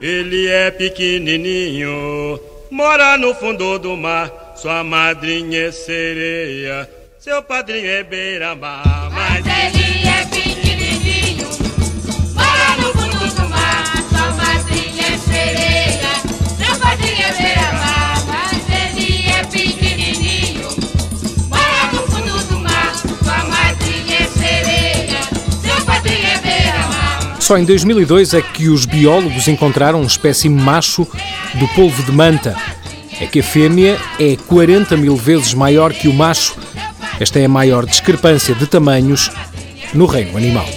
Ele é pequenininho, mora no fundo do mar. Sua madrinha é sereia, seu padrinho é beira-mar. Mas ele Só em 2002 é que os biólogos encontraram um espécime macho do polvo de manta. É que a fêmea é 40 mil vezes maior que o macho. Esta é a maior discrepância de tamanhos no reino animal.